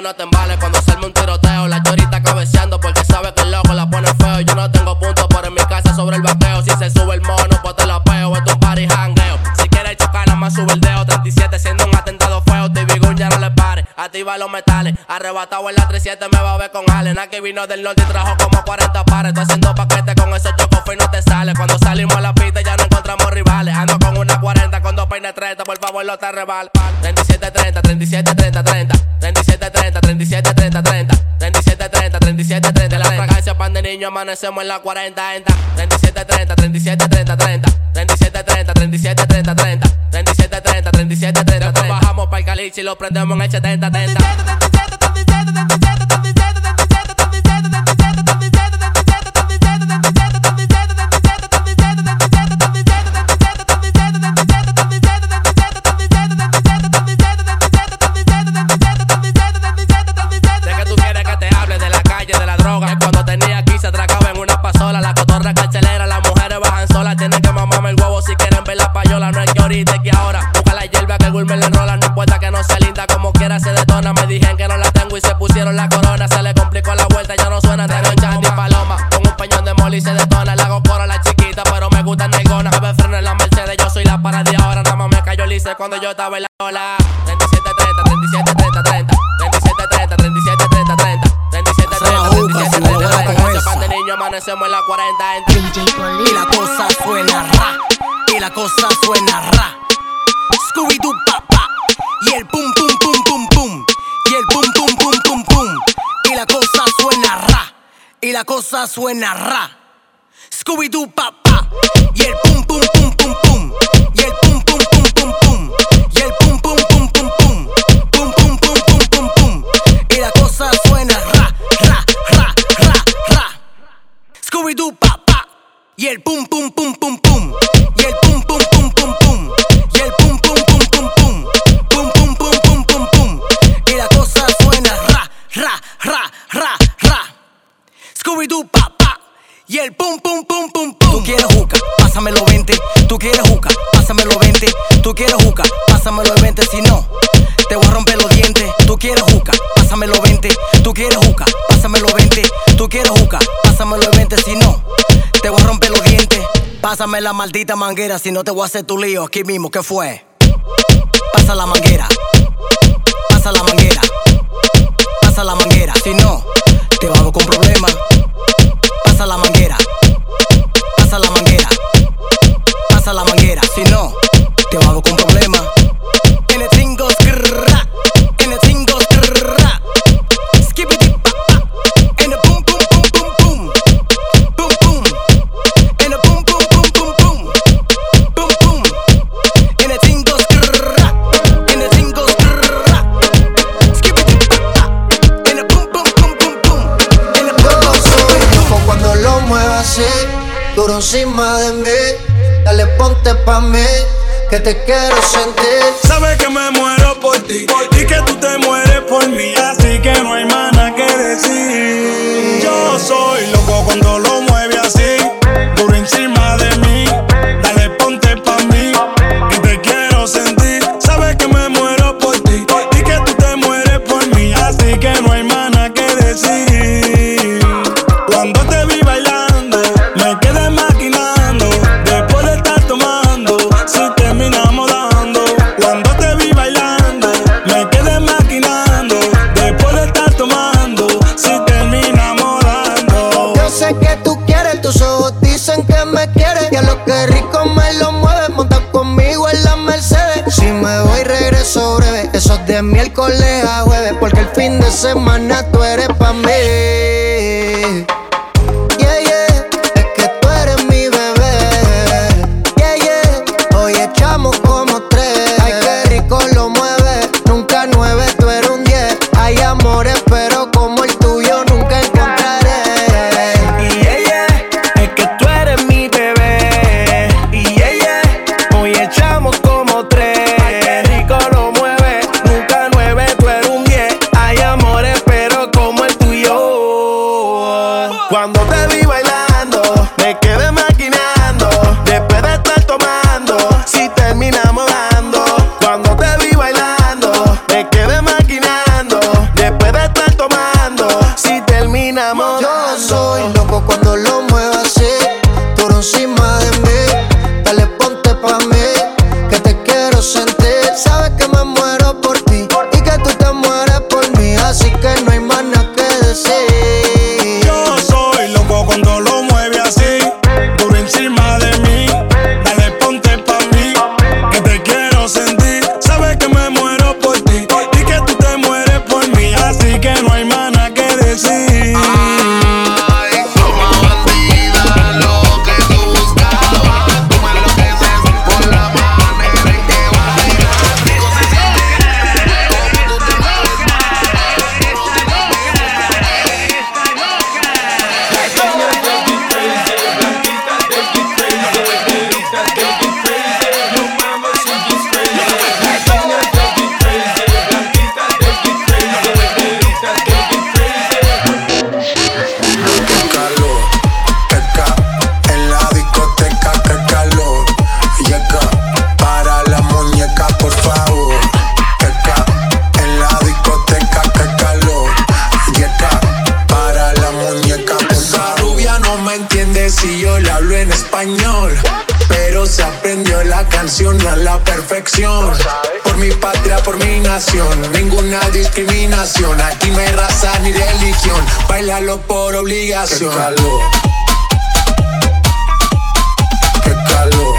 no te embales cuando salme un tiroteo. La chorita cabeceando porque sabe que el loco la pone feo. Yo no tengo puntos, pero en mi casa sobre el bateo. Si se sube el mono, pues te la peo. Es un party jangueo. Si quieres chocar, nada más sube el dedo. 37 siendo un atentado feo. TV Gun ya no le pare. Activa los metales. Arrebatado en la 37 me va a ver con Allen. Aquí vino del norte y trajo como 40 pares. Estoy haciendo paquete con esos chocos y no te sale. Cuando salimos a la pista ya no encontramos rivales. Ando con una 40 con dos peines 30. Por favor, no te rebal. 37, 30, 37, 30, 30. 37, 30, 37, 30, 30. 37, 30, 37, 30. La fragancia pan de niño amanecemos en la 40, entra. 37, 30, 37, 30, 30. 37, 30, 37, 30, 30. 37, 30, 37, 30. Después bajamos para el caliche y lo prendemos en el 70, 30. Tienen que mamarme el huevo si quieren ver la payola. No es que ahorita que ahora. Busca la hierba que el gourmet le enrola. No importa que no sea linda, como quiera se detona. Me dijeron que no la tengo y se pusieron la corona. Se le complicó la vuelta, ya no suena. Tengo ni paloma. Con un peñón de moli se detona. Le hago coro a la chiquita, pero me gusta negona. Me freno en la Mercedes, yo soy la paradía ahora. Nada más me cayó lice cuando yo estaba en la suena ra. Scooby-Doo, papá. Manguera Si no te voy a hacer tu lío aquí mismo ¿Qué fue? Pasa la manguera. Pasa la manguera. Pasa la manguera Si no, cuando lo semana tú discriminación. Aquí no hay raza ni religión. Bailalo por obligación. Qué calor. Qué calor.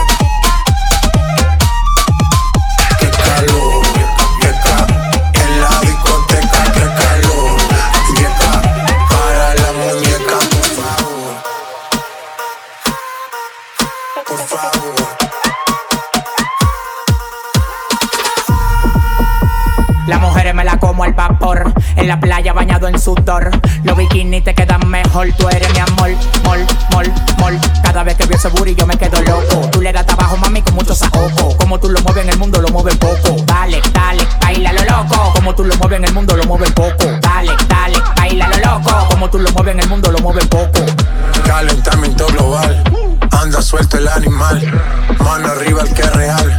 Mejor. Tú eres mi amor, mol, mol, mol. Cada vez que veo ese booty yo me quedo loco. Tú le das trabajo, mami, con mucho saoco. Como tú lo mueves en el mundo, lo mueves poco. Dale, dale, baila lo loco. Como tú lo mueves en el mundo, lo mueves poco. Dale, dale, baila lo loco. Como tú lo mueves en el mundo, lo mueves poco. Calentamiento global, anda suelto el animal, mano arriba el que es real.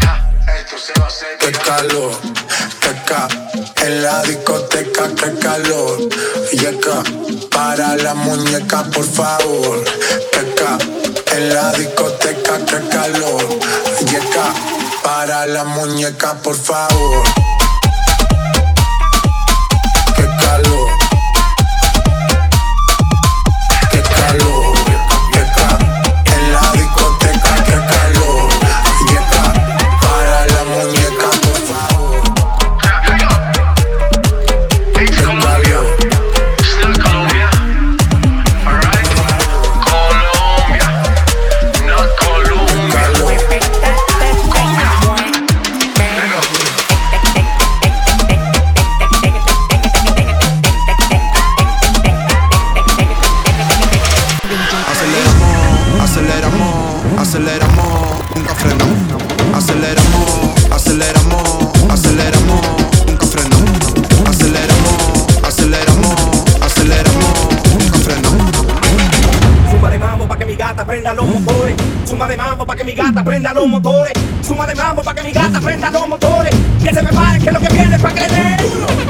Qué calor, qué ca, en la discoteca, qué calor. Llega para la muñeca, por favor. Qué ca, en la discoteca, qué calor. Llega para la muñeca, por favor. Aceleramos, aceleramos, nunca frenamos. Aceleramos, aceleramos, aceleramos, nunca frenamos. Aceleramos, aceleramos, aceleramos, nunca frenamos. Suma de mambo pa' que mi gata prenda los motores. Suma de mambo pa' que mi gata prenda los motores. Suma de mambo pa' que mi gata prenda los motores. Que se prepare que lo que viene es pa' que.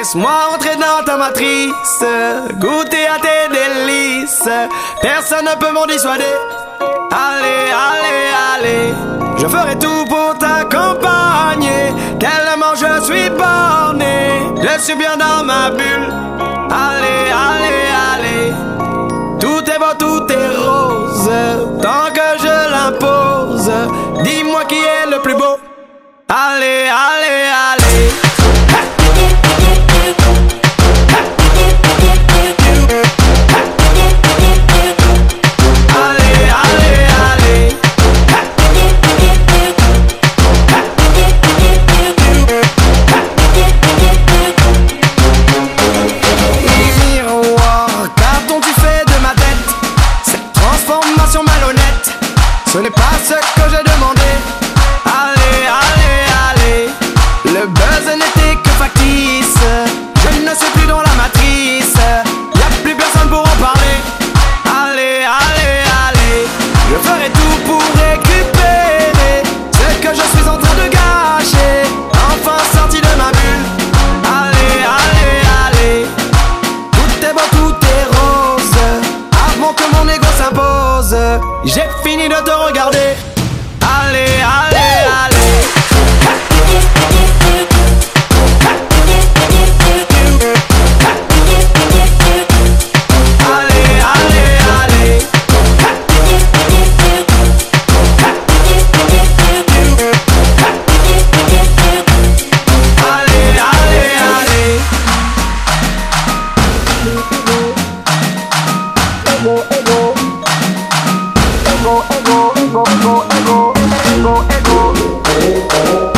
Laisse-moi entrer dans ta matrice, goûter à tes délices. Personne ne peut m'en dissuader. Allez, allez, allez. Je ferai tout pour t'accompagner. Tellement je suis borné. Je suis bien dans ma bulle. Allez, allez, allez. echo, echo.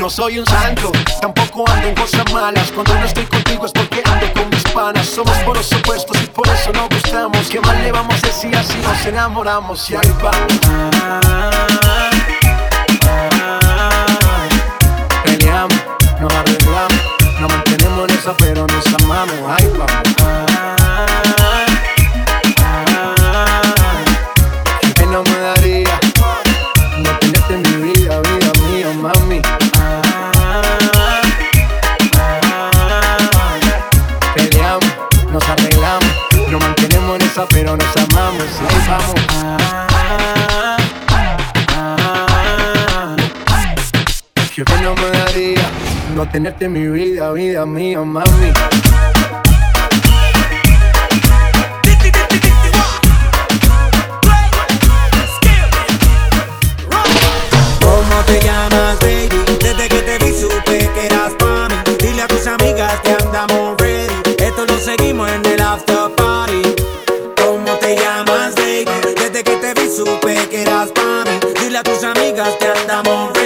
no soy un santo, tampoco ando en cosas malas. Cuando no estoy contigo es porque ando con mis panas. Somos por los opuestos y por eso no gustamos. ¿Qué más le vamos a decir así nos enamoramos? Y ahí va. Peleamos, nos arreglamos, nos mantenemos esa, pero nos amamos. Ahí vamos. tenerte mi vida, vida mía, mami. ¿Cómo te llamas, baby? Desde que te vi supe que eras pa' mí. Dile a tus amigas que andamos ready. Esto lo seguimos en el after party. ¿Cómo te llamas, baby? Desde que te vi supe que eras pa' mí. Dile a tus amigas que andamos ready.